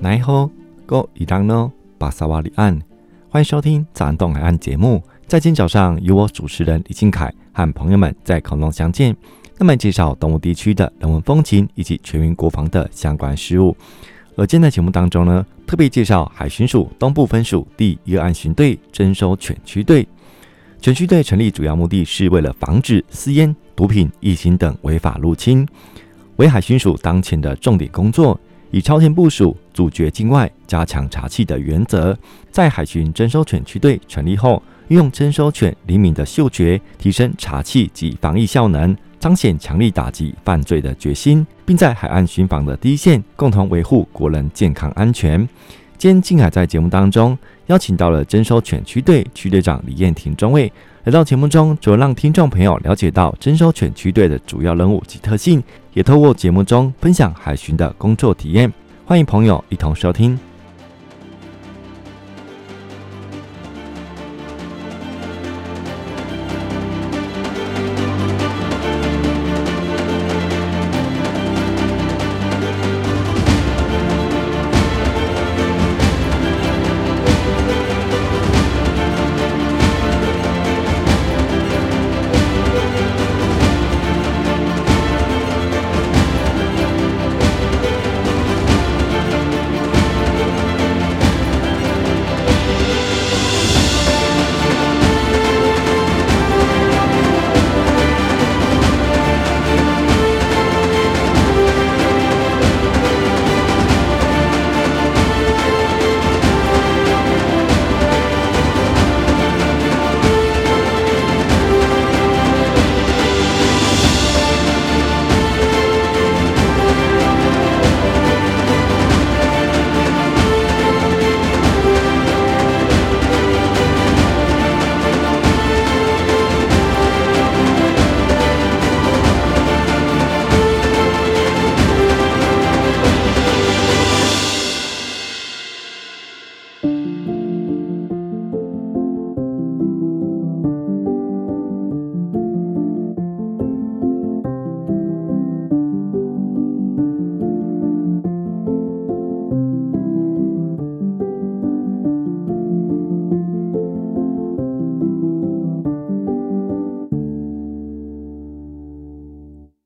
奈何哥伊朗诺巴萨瓦里岸，欢迎收听早安东海岸节目。在今早上，由我主持人李靖凯和朋友们在空中相见，那么介绍东部地区的人文风情以及全民国防的相关事务。而今天的节目当中呢，特别介绍海巡署东部分署第一个岸巡队征收犬区队。犬区队成立主要目的是为了防止私烟、毒品、疫情等违法入侵，为海巡署当前的重点工作。以超前部署、阻绝境外、加强查缉的原则，在海巡征收犬区队成立后，运用征收犬灵敏的嗅觉，提升查缉及防疫效能，彰显强力打击犯罪的决心，并在海岸巡防的第一线，共同维护国人健康安全。今天静海在节目当中邀请到了征收犬区队区队长李彦廷中尉。来到节目中，主要让听众朋友了解到征收犬区队的主要任务及特性，也透过节目中分享海巡的工作体验。欢迎朋友一同收听。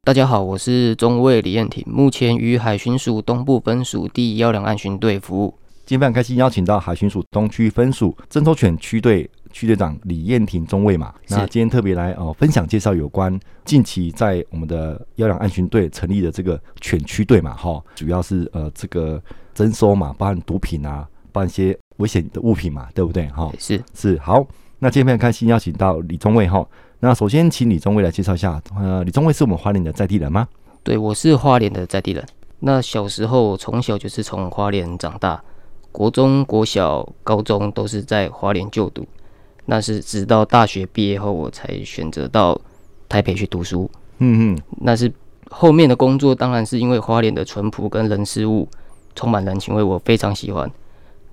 大家好，我是中尉李彦廷，目前于海巡署东部分署第幺两岸巡队服务。今天非常开心邀请到海巡署东区分署侦收犬区队区队长李彦廷中尉嘛，那今天特别来哦分享介绍有关近期在我们的幺两岸巡队成立的这个犬区队嘛，哈，主要是呃这个侦收嘛，包含毒品啊，包含一些危险的物品嘛，对不对？哈，是是好，那今天非常开心邀请到李中尉哈。那首先，请李宗伟来介绍一下。呃，李宗伟是我们花莲的在地人吗？对，我是花莲的在地人。那小时候从小就是从花莲长大，国中、国小、高中都是在花莲就读。那是直到大学毕业后，我才选择到台北去读书。嗯嗯，那是后面的工作，当然是因为花莲的淳朴跟人事物充满人情味，我非常喜欢。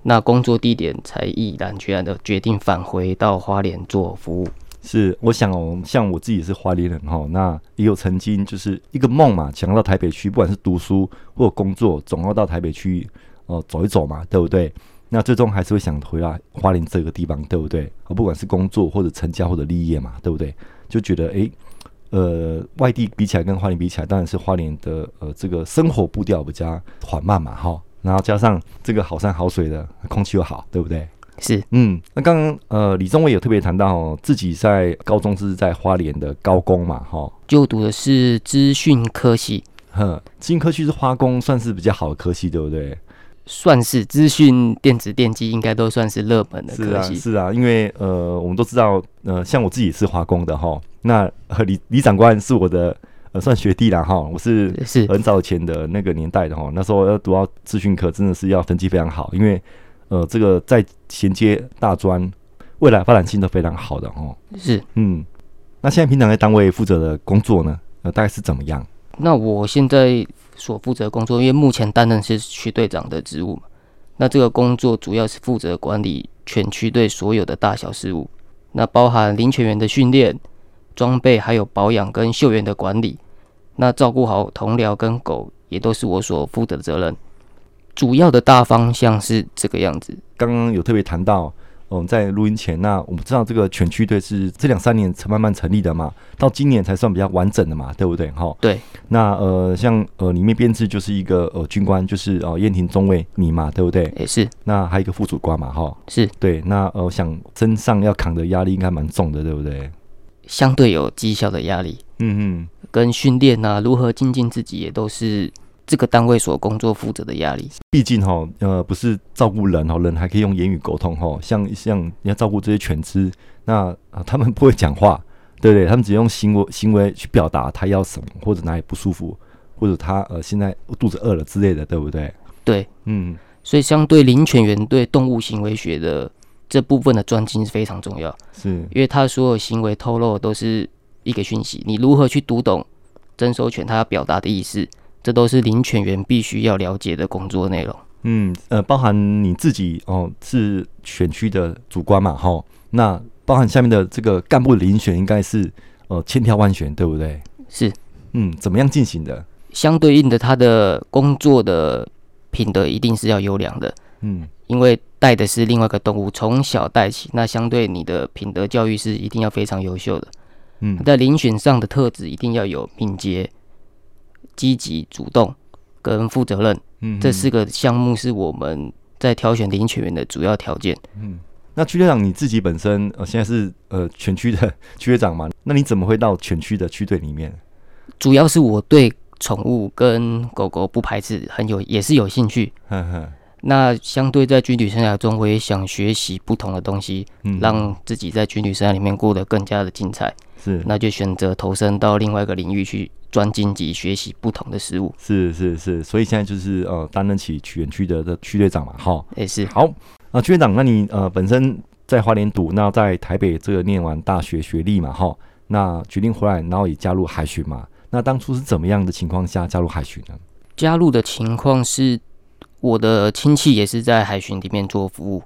那工作地点才毅然决然的决定返回到花莲做服务。是，我想哦，像我自己是花莲人哈，那也有曾经就是一个梦嘛，想要到台北去，不管是读书或工作，总要到台北去哦、走一走嘛，对不对？那最终还是会想回来花莲这个地方，对不对？不管是工作或者成家或者立业嘛，对不对？就觉得诶，呃，外地比起来跟花莲比起来，当然是花莲的呃这个生活步调比较缓慢嘛，哈，然后加上这个好山好水的空气又好，对不对？是，嗯，那刚刚呃，李宗伟有特别谈到哦，自己在高中是在花莲的高工嘛，哈，就读的是资讯科系，哼，资讯科系是花工算是比较好的科系，对不对？算是资讯电子电机应该都算是热门的科系，是啊，是啊，因为呃，我们都知道，呃，像我自己是花工的哈，那和李李长官是我的呃算学弟啦哈，我是是。很早前的那个年代的哈，那时候要读到资讯科真的是要成绩非常好，因为。呃，这个在衔接大专，未来发展性都非常好的哦。是，嗯，那现在平常在单位负责的工作呢，呃，大概是怎么样？那我现在所负责的工作，因为目前担任是区队长的职务嘛，那这个工作主要是负责管理全区队所有的大小事务，那包含林犬员的训练、装备还有保养跟秀员的管理。那照顾好同僚跟狗也都是我所负责的责任。主要的大方向是这个样子。刚刚有特别谈到。嗯，在录音前，那我们知道这个犬区队是这两三年才慢慢成立的嘛，到今年才算比较完整的嘛，对不对？哈，对。那呃，像呃，里面编制就是一个呃军官，就是呃燕庭中尉你嘛，对不对？也是。那还有一个副主官嘛，哈，是对。那呃，我想身上要扛的压力应该蛮重的，对不对？相对有绩效的压力，嗯嗯，跟训练啊，如何精进自己也都是。这个单位所工作负责的压力，毕竟哈，呃，不是照顾人哈，人还可以用言语沟通哈，像像你要照顾这些犬只，那啊，他们不会讲话，对不对？他们只用行为行为去表达他要什么，或者哪里不舒服，或者他呃现在肚子饿了之类的，对不对？对，嗯，所以相对林犬员对动物行为学的这部分的专精是非常重要，是因为他所有行为透露都是一个讯息，你如何去读懂征收犬他要表达的意思？这都是领犬员必须要了解的工作内容。嗯，呃，包含你自己哦，是选区的主官嘛，哈、哦。那包含下面的这个干部的遴选，应该是呃千挑万选，对不对？是。嗯，怎么样进行的？相对应的，他的工作的品德一定是要优良的。嗯，因为带的是另外一个动物，从小带起，那相对你的品德教育是一定要非常优秀的。嗯，在遴选上的特质一定要有敏捷。积极主动跟负责任，嗯，这四个项目是我们在挑选领犬员的主要条件。嗯，那区队长你自己本身呃现在是呃全区的区队长嘛？那你怎么会到全区的区队里面？主要是我对宠物跟狗狗不排斥，很有也是有兴趣。呵呵。那相对在军旅生涯中，我也想学习不同的东西，嗯，让自己在军旅生涯里面过得更加的精彩。是，那就选择投身到另外一个领域去。专精及学习不同的事物，是是是，所以现在就是呃担任起园区的的区队长嘛，哈，也是。好。啊，区队长，那你呃本身在花莲读，那在台北这个念完大学学历嘛，哈，那决定回来，然后也加入海巡嘛，那当初是怎么样的情况下加入海巡呢？加入的情况是我的亲戚也是在海巡里面做服务。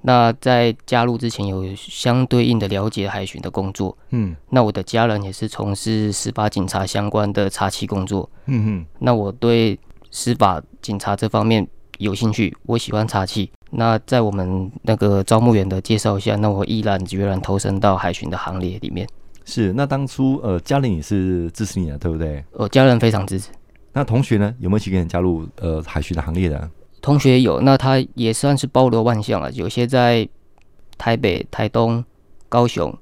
那在加入之前有相对应的了解海巡的工作，嗯，那我的家人也是从事司法警察相关的查缉工作，嗯哼，那我对司法警察这方面有兴趣，我喜欢查缉。那在我们那个招募员的介绍下，那我毅然决然投身到海巡的行列里面。是，那当初呃家人也是支持你的，对不对？我家人非常支持。那同学呢，有没有一起跟你加入呃海巡的行列的？同学有，那他也算是包罗万象了。有些在台北、台东、高雄，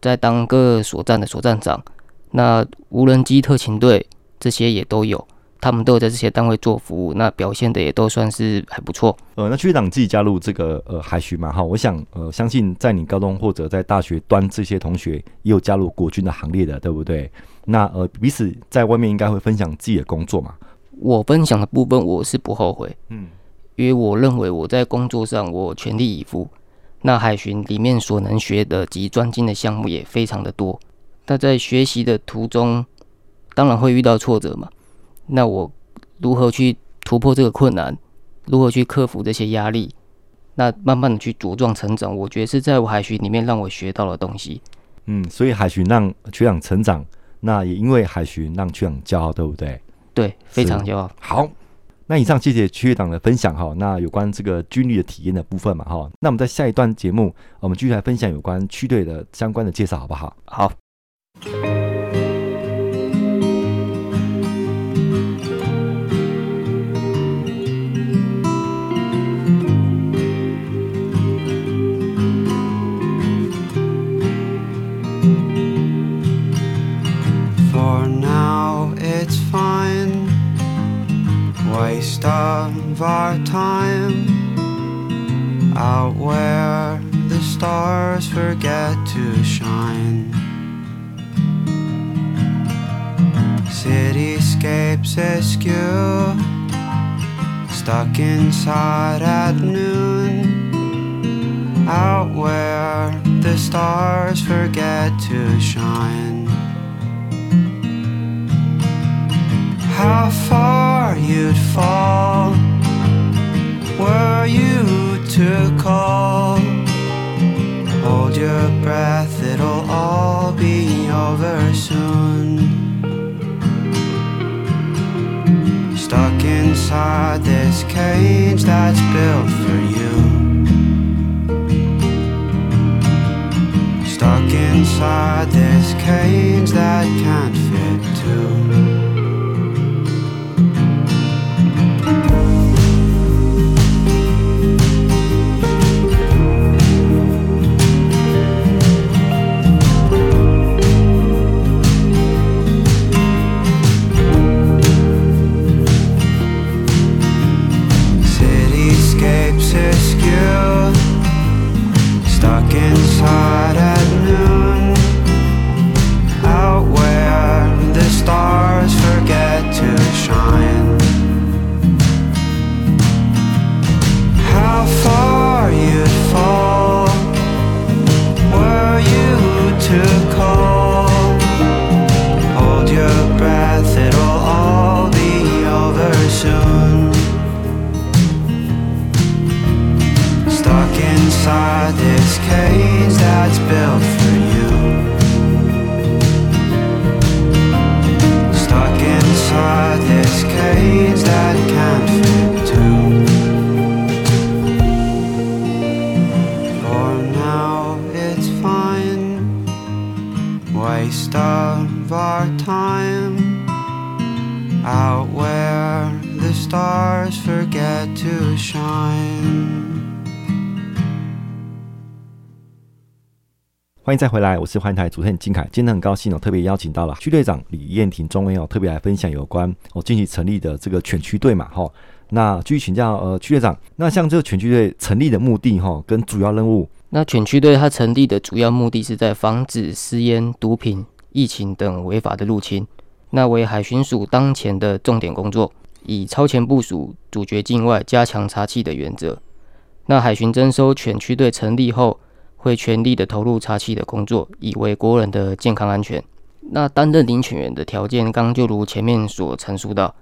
在当各所站的所站长，那无人机特勤队这些也都有，他们都有在这些单位做服务，那表现的也都算是还不错。呃，那区队长自己加入这个呃海巡嘛，哈，我想呃相信在你高中或者在大学端这些同学也有加入国军的行列的，对不对？那呃彼此在外面应该会分享自己的工作嘛。我分享的部分，我是不后悔，嗯，因为我认为我在工作上我全力以赴。那海巡里面所能学的及专精的项目也非常的多。那在学习的途中，当然会遇到挫折嘛。那我如何去突破这个困难？如何去克服这些压力？那慢慢的去茁壮成长，我觉得是在我海巡里面让我学到的东西。嗯，所以海巡让学长成长，那也因为海巡让区长骄傲，对不对？对，非常骄傲。好，那以上谢谢区队长的分享哈。那有关这个军旅的体验的部分嘛哈，那我们在下一段节目，我们继续来分享有关区队的相关的介绍，好不好？好。of our time out where the stars forget to shine. Cityscapes askew, stuck inside at noon, out where the stars forget to shine. How far? you'd fall were you to call. Hold your breath, it'll all be over soon. Stuck inside this cage that's built for you. Stuck inside this cage that can't fit two. Waste of our time out where the stars forget to shine. 欢迎再回来，我是环台主持人金凯。今天很高兴哦，特别邀请到了区队长李彦廷中尉哦，特别来分享有关哦近期成立的这个犬区队嘛哈。那继续请教呃区队长，那像这个犬区队成立的目的哈，跟主要任务。那犬区队它成立的主要目的是在防止私烟、毒品、疫情等违法的入侵，那为海巡署当前的重点工作，以超前部署、阻绝境外、加强查缉的原则。那海巡征收犬区队成立后，会全力的投入查缉的工作，以维国人的健康安全。那担任领犬员的条件，刚就如前面所陈述到，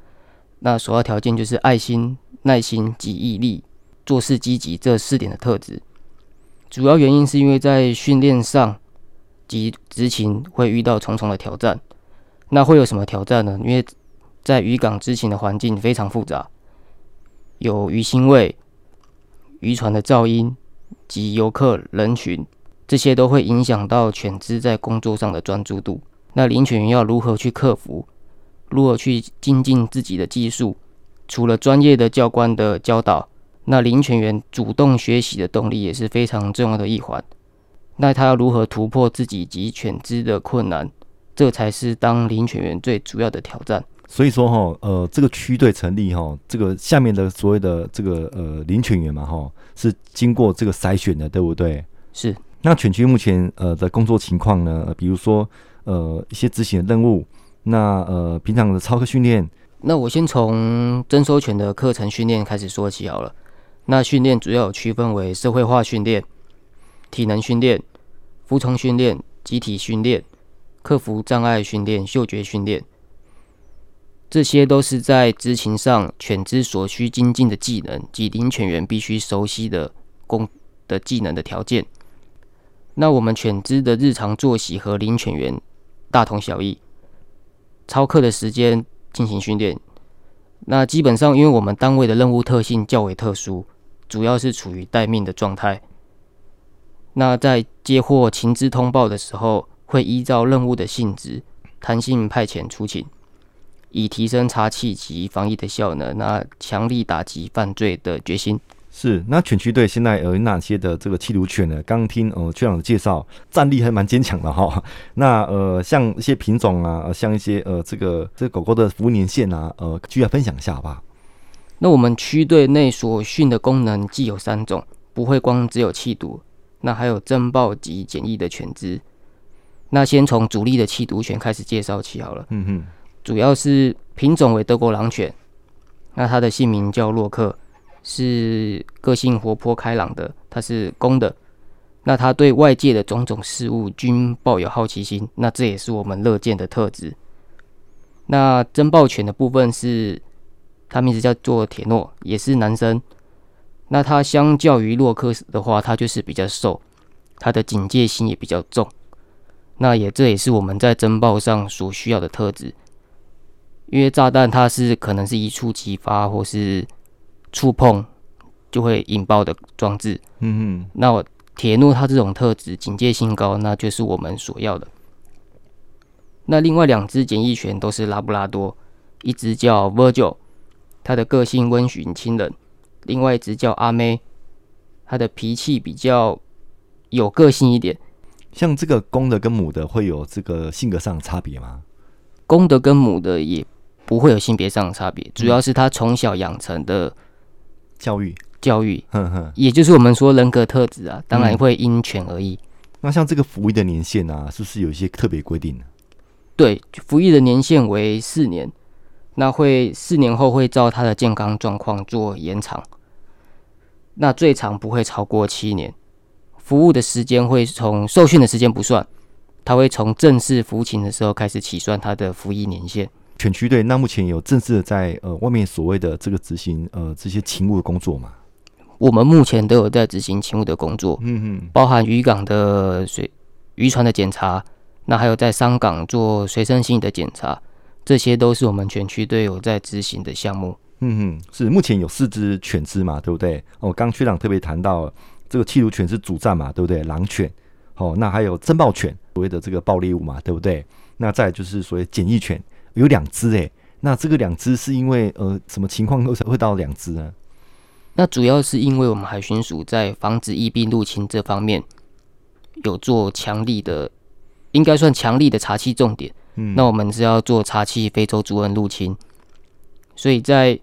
那首要条件就是爱心、耐心及毅力，做事积极这四点的特质。主要原因是因为在训练上及执勤会遇到重重的挑战。那会有什么挑战呢？因为在渔港执勤的环境非常复杂，有鱼腥味、渔船的噪音。及游客人群，这些都会影响到犬只在工作上的专注度。那领犬员要如何去克服？如何去精进自己的技术？除了专业的教官的教导，那林犬员主动学习的动力也是非常重要的一环。那他要如何突破自己及犬只的困难？这才是当林犬员最主要的挑战。所以说哈，呃，这个区队成立哈，这个下面的所谓的这个呃林犬员嘛哈，是经过这个筛选的，对不对？是。那犬区目前呃的工作情况呢？比如说呃一些执行的任务，那呃平常的操课训练。那我先从征收犬的课程训练开始说起好了。那训练主要区分为社会化训练、体能训练、服从训练、集体训练、克服障碍训练、嗅觉训练。这些都是在执勤上犬只所需精进的技能及领犬员必须熟悉的工的技能的条件。那我们犬只的日常作息和领犬员大同小异，操课的时间进行训练。那基本上，因为我们单位的任务特性较为特殊，主要是处于待命的状态。那在接获情资通报的时候，会依照任务的性质，弹性派遣出勤。以提升查缉及防疫的效能，那强力打击犯罪的决心。是，那犬区队现在有哪些的这个缉毒犬呢？刚听呃区长的介绍，战力还蛮坚强的哈。那呃像一些品种啊，像一些呃这个这个狗狗的服务年限啊，呃，需要分享一下好不好？那我们区队内所训的功能既有三种，不会光只有气毒，那还有侦报及简易的犬只。那先从主力的缉毒犬开始介绍起好了。嗯哼。主要是品种为德国狼犬，那它的姓名叫洛克，是个性活泼开朗的，它是公的。那它对外界的种种事物均抱有好奇心，那这也是我们乐见的特质。那侦报犬的部分是，它名字叫做铁诺，也是男生。那它相较于洛克的话，它就是比较瘦，它的警戒心也比较重。那也这也是我们在侦报上所需要的特质。因为炸弹它是可能是一触即发，或是触碰就会引爆的装置。嗯嗯，那铁诺它这种特质警戒性高，那就是我们所要的。那另外两只简易犬都是拉布拉多，一只叫 Virgil，它的个性温驯亲人；另外一只叫阿妹，它的脾气比较有个性一点。像这个公的跟母的会有这个性格上的差别吗？公的跟母的也。不会有性别上的差别，主要是它从小养成的教育教育，哼哼，也就是我们说人格特质啊，当然会因犬而异。那像这个服役的年限啊，是不是有一些特别规定呢？对，服役的年限为四年，那会四年后会照他的健康状况做延长，那最长不会超过七年。服务的时间会从受训的时间不算，他会从正式服勤的时候开始起算他的服役年限。犬区队那目前有正式的在呃外面所谓的这个执行呃这些勤务的工作吗？我们目前都有在执行勤务的工作，嗯嗯，包含渔港的水渔船的检查，那还有在商港做随身行李的检查，这些都是我们犬区队有在执行的项目。嗯嗯，是目前有四只犬只嘛，对不对？哦，刚区长特别谈到这个气毒犬是主战嘛，对不对？狼犬，哦，那还有侦爆犬，所谓的这个暴力物嘛，对不对？那再就是所谓检疫犬。有两只哎，那这个两只是因为呃什么情况会会到两只呢？那主要是因为我们海巡署在防止疫病入侵这方面有做强力的，应该算强力的查缉重点。嗯，那我们是要做查缉非洲猪瘟入侵，所以在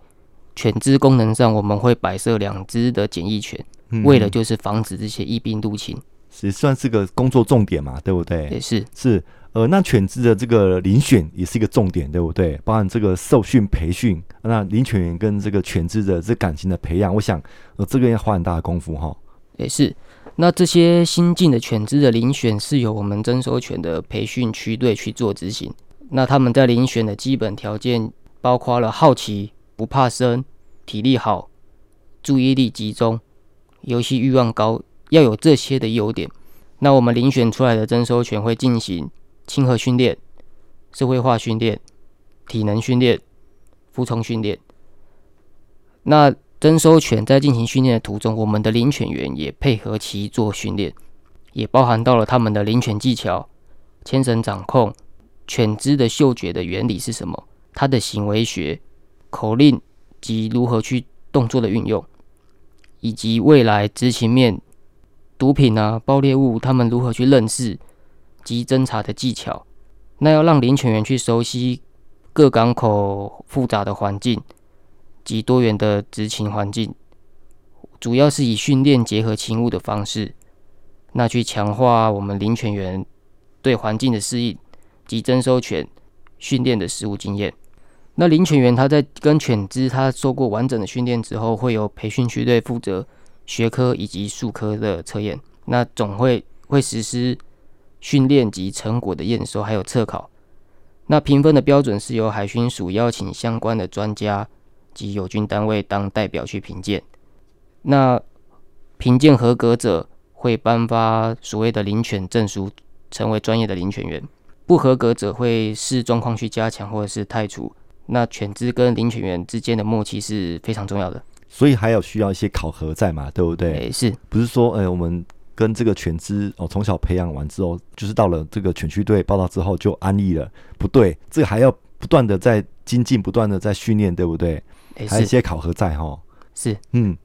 犬只功能上，我们会摆设两只的检疫犬，嗯，为了就是防止这些疫病入侵，也算是个工作重点嘛，对不对？也是是。呃，那犬只的这个遴选也是一个重点，对不对？包含这个受训培训，那领犬员跟这个犬只的这感情的培养，我想呃，这个要花很大的功夫哈。也是。那这些新进的犬只的遴选是由我们征收犬的培训区队去做执行。那他们在遴选的基本条件包括了好奇、不怕生、体力好、注意力集中、游戏欲望高，要有这些的优点。那我们遴选出来的征收犬会进行。亲和训练、社会化训练、体能训练、服从训练。那征收犬在进行训练的途中，我们的领犬员也配合其做训练，也包含到了他们的领犬技巧、牵绳掌控、犬只的嗅觉的原理是什么、它的行为学、口令及如何去动作的运用，以及未来执勤面毒品啊、爆裂物，他们如何去认识。及侦查的技巧，那要让领犬员去熟悉各港口复杂的环境及多元的执勤环境，主要是以训练结合勤务的方式，那去强化我们领犬员对环境的适应及征收犬训练的实务经验。那领犬员他在跟犬只他受过完整的训练之后，会由培训区队负责学科以及术科的测验，那总会会实施。训练及成果的验收，还有测考。那评分的标准是由海巡署邀请相关的专家及友军单位当代表去评鉴。那评鉴合格者会颁发所谓的领犬证书，成为专业的领犬员。不合格者会视状况去加强或者是汰除。那犬只跟领犬员之间的默契是非常重要的，所以还有需要一些考核在嘛，对不对？欸、是不是说，哎、欸，我们。跟这个犬只哦，从小培养完之后，就是到了这个犬区队报道之后就安逸了。不对，这个还要不断的在精进，不断的在训练，对不对？还有一些考核在哈。是，嗯。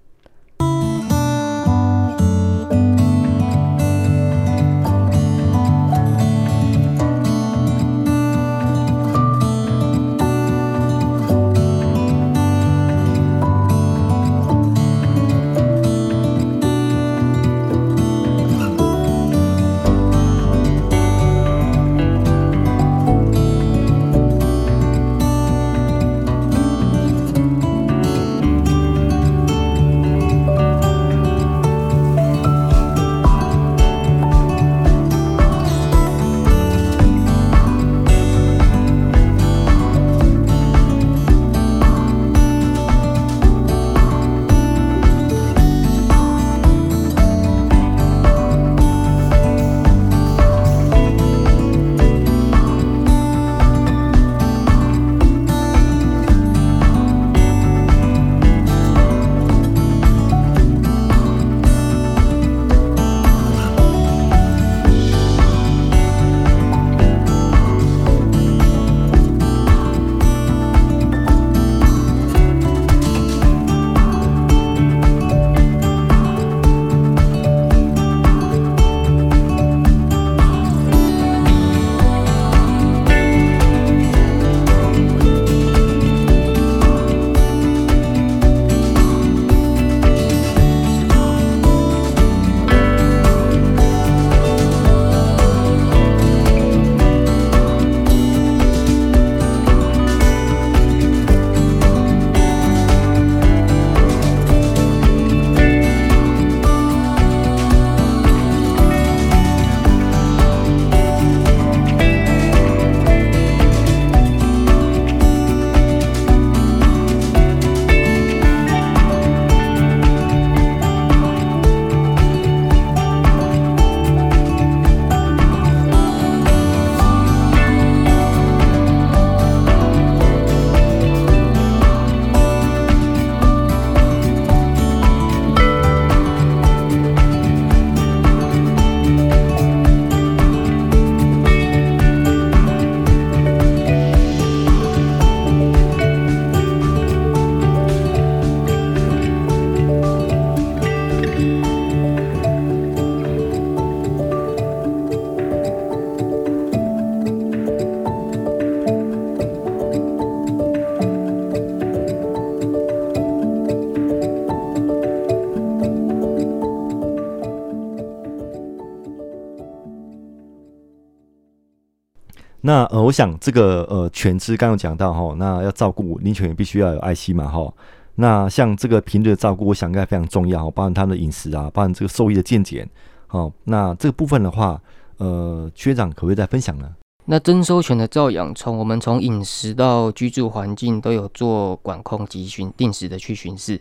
那呃，我想这个呃犬只刚刚讲到哈，那要照顾领犬也必须要有爱心嘛哈。那像这个平日的照顾，我想应该非常重要，包含他们的饮食啊，包含这个兽医的健检。好，那这个部分的话，呃，区长可不可以再分享呢？那征收犬的照养，从我们从饮食到居住环境都有做管控及巡定时的去巡视。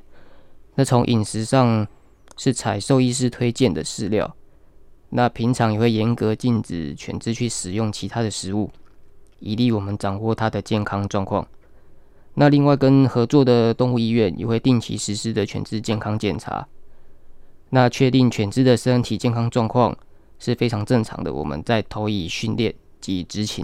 那从饮食上是采兽医师推荐的饲料。那平常也会严格禁止犬只去使用其他的食物，以利我们掌握它的健康状况。那另外跟合作的动物医院也会定期实施的犬只健康检查，那确定犬只的身体健康状况是非常正常的，我们再投以训练及执勤。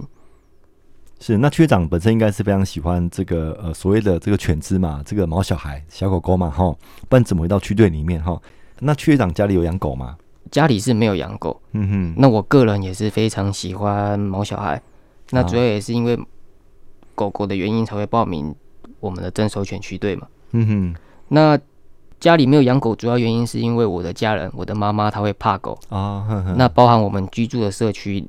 是，那区长本身应该是非常喜欢这个呃所谓的这个犬只嘛，这个毛小孩、小狗狗嘛，哈，不然怎么回到区队里面哈？那区长家里有养狗吗？家里是没有养狗，嗯哼。那我个人也是非常喜欢毛小孩，那主要也是因为狗狗的原因才会报名我们的征收犬区队嘛，嗯哼。那家里没有养狗，主要原因是因为我的家人，我的妈妈她会怕狗啊。那包含我们居住的社区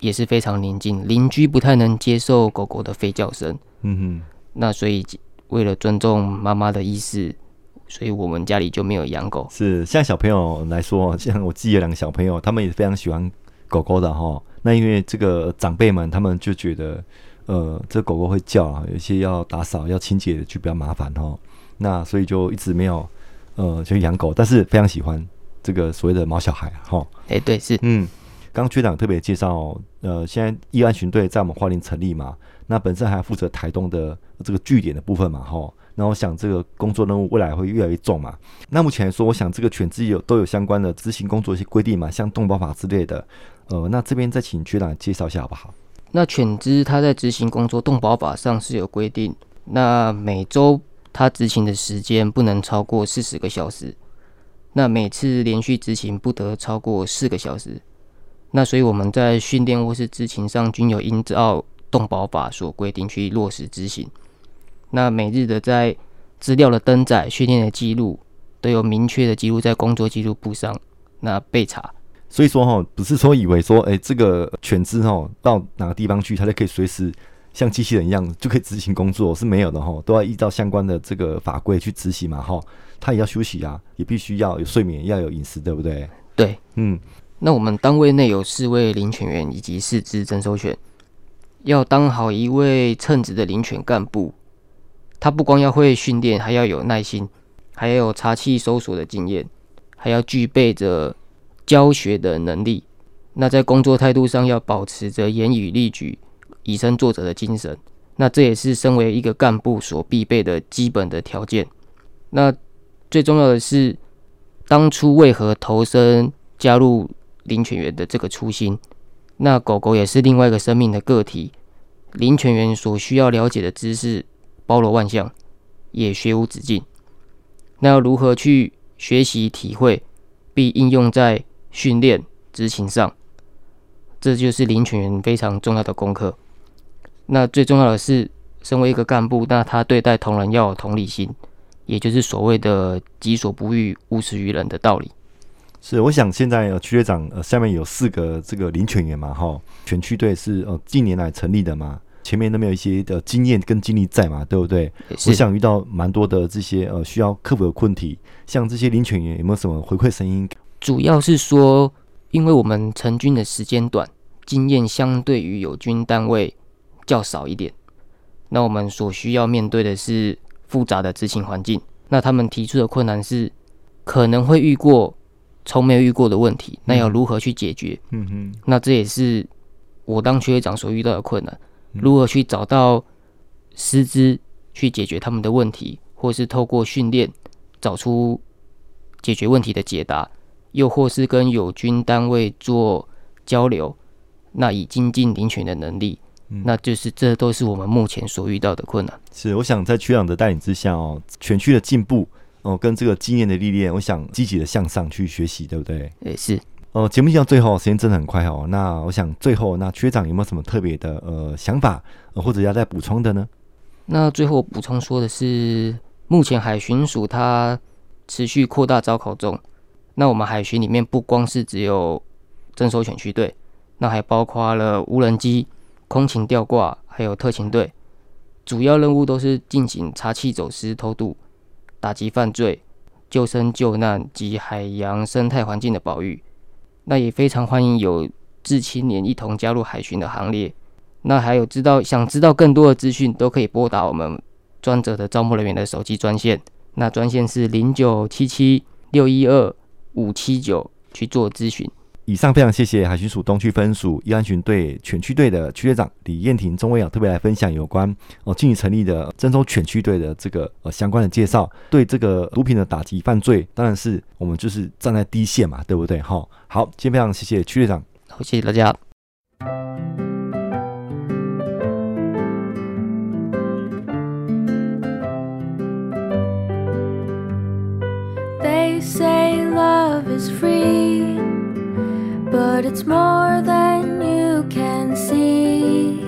也是非常宁静，邻居不太能接受狗狗的吠叫声，嗯哼。那所以为了尊重妈妈的意思。所以我们家里就没有养狗。是，像小朋友来说，像我自己有两个小朋友，他们也非常喜欢狗狗的哈。那因为这个长辈们，他们就觉得，呃，这狗狗会叫啊，有些要打扫、要清洁就比较麻烦哈。那所以就一直没有，呃，就养狗，但是非常喜欢这个所谓的毛小孩哈。哎，对，是，嗯，刚刚区长特别介绍，呃，现在义安巡队在我们花莲成立嘛，那本身还负责台东的这个据点的部分嘛，哈。那我想这个工作任务未来会越来越重嘛。那目前来说，我想这个犬只有都有相关的执行工作一些规定嘛，像动保法之类的。呃，那这边再请区长介绍一下好不好？那犬只它在执行工作动保法上是有规定，那每周它执勤的时间不能超过四十个小时，那每次连续执勤不得超过四个小时。那所以我们在训练或是执勤上均有依照动保法所规定去落实执行。那每日的在资料的登载、训练的记录，都有明确的记录在工作记录簿上，那备查。所以说哈，不是说以为说，哎、欸，这个犬只哈到哪个地方去，它就可以随时像机器人一样就可以执行工作，是没有的哈，都要依照相关的这个法规去执行嘛哈。它也要休息啊，也必须要有睡眠，要有饮食，对不对？对，嗯。那我们单位内有四位领犬员以及四只征收犬，要当好一位称职的领犬干部。他不光要会训练，还要有耐心，还要有查气搜索的经验，还要具备着教学的能力。那在工作态度上要保持着严以律己、以身作则的精神。那这也是身为一个干部所必备的基本的条件。那最重要的是，当初为何投身加入林犬员的这个初心？那狗狗也是另外一个生命的个体，林犬员所需要了解的知识。包罗万象，也学无止境。那要如何去学习、体会，并应用在训练执勤上？这就是领犬员非常重要的功课。那最重要的是，身为一个干部，那他对待同仁要有同理心，也就是所谓的“己所不欲，勿施于人”的道理。是，我想现在呃区队长呃下面有四个这个领犬员嘛，哈，全区队是呃近年来成立的嘛。前面都没有一些的经验跟经历在嘛，对不对？我想遇到蛮多的这些呃需要克服的问题，像这些领犬员有没有什么回馈声音？主要是说，因为我们成军的时间短，经验相对于友军单位较少一点，那我们所需要面对的是复杂的执行环境。那他们提出的困难是可能会遇过从没有遇过的问题，那要如何去解决？嗯哼，那这也是我当区队长所遇到的困难。如何去找到师资去解决他们的问题，或是透过训练找出解决问题的解答，又或是跟友军单位做交流，那以精进领犬的能力，嗯、那就是这都是我们目前所遇到的困难。是，我想在区长的带领之下哦，全区的进步哦，跟这个经验的历练，我想积极的向上去学习，对不对？也是。哦，节目进到最后，时间真的很快哦。那我想最后，那区长有没有什么特别的呃想法，或者要再补充的呢？那最后补充说的是，目前海巡署它持续扩大招考中。那我们海巡里面不光是只有征收犬区队，那还包括了无人机、空勤吊挂，还有特勤队，主要任务都是进行查缉走私、偷渡、打击犯罪、救生救难及海洋生态环境的保育。那也非常欢迎有志青年一同加入海巡的行列。那还有知道想知道更多的资讯，都可以拨打我们专责的招募人员的手机专线。那专线是零九七七六一二五七九去做咨询。以上非常谢谢海巡署东区分署义安巡队犬区队的区队长李彦廷中尉啊，特别来分享有关哦近期成立的郑州犬区队的这个呃相关的介绍。对这个毒品的打击犯罪，当然是我们就是站在第一线嘛，对不对？好，好，今天非常谢谢区队长，好，谢谢大家。They say love is free, but it's more than you can see.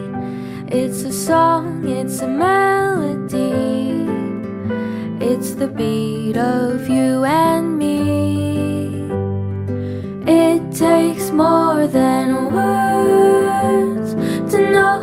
It's a song, it's a melody, it's the beat of you and me. It takes more than words to know.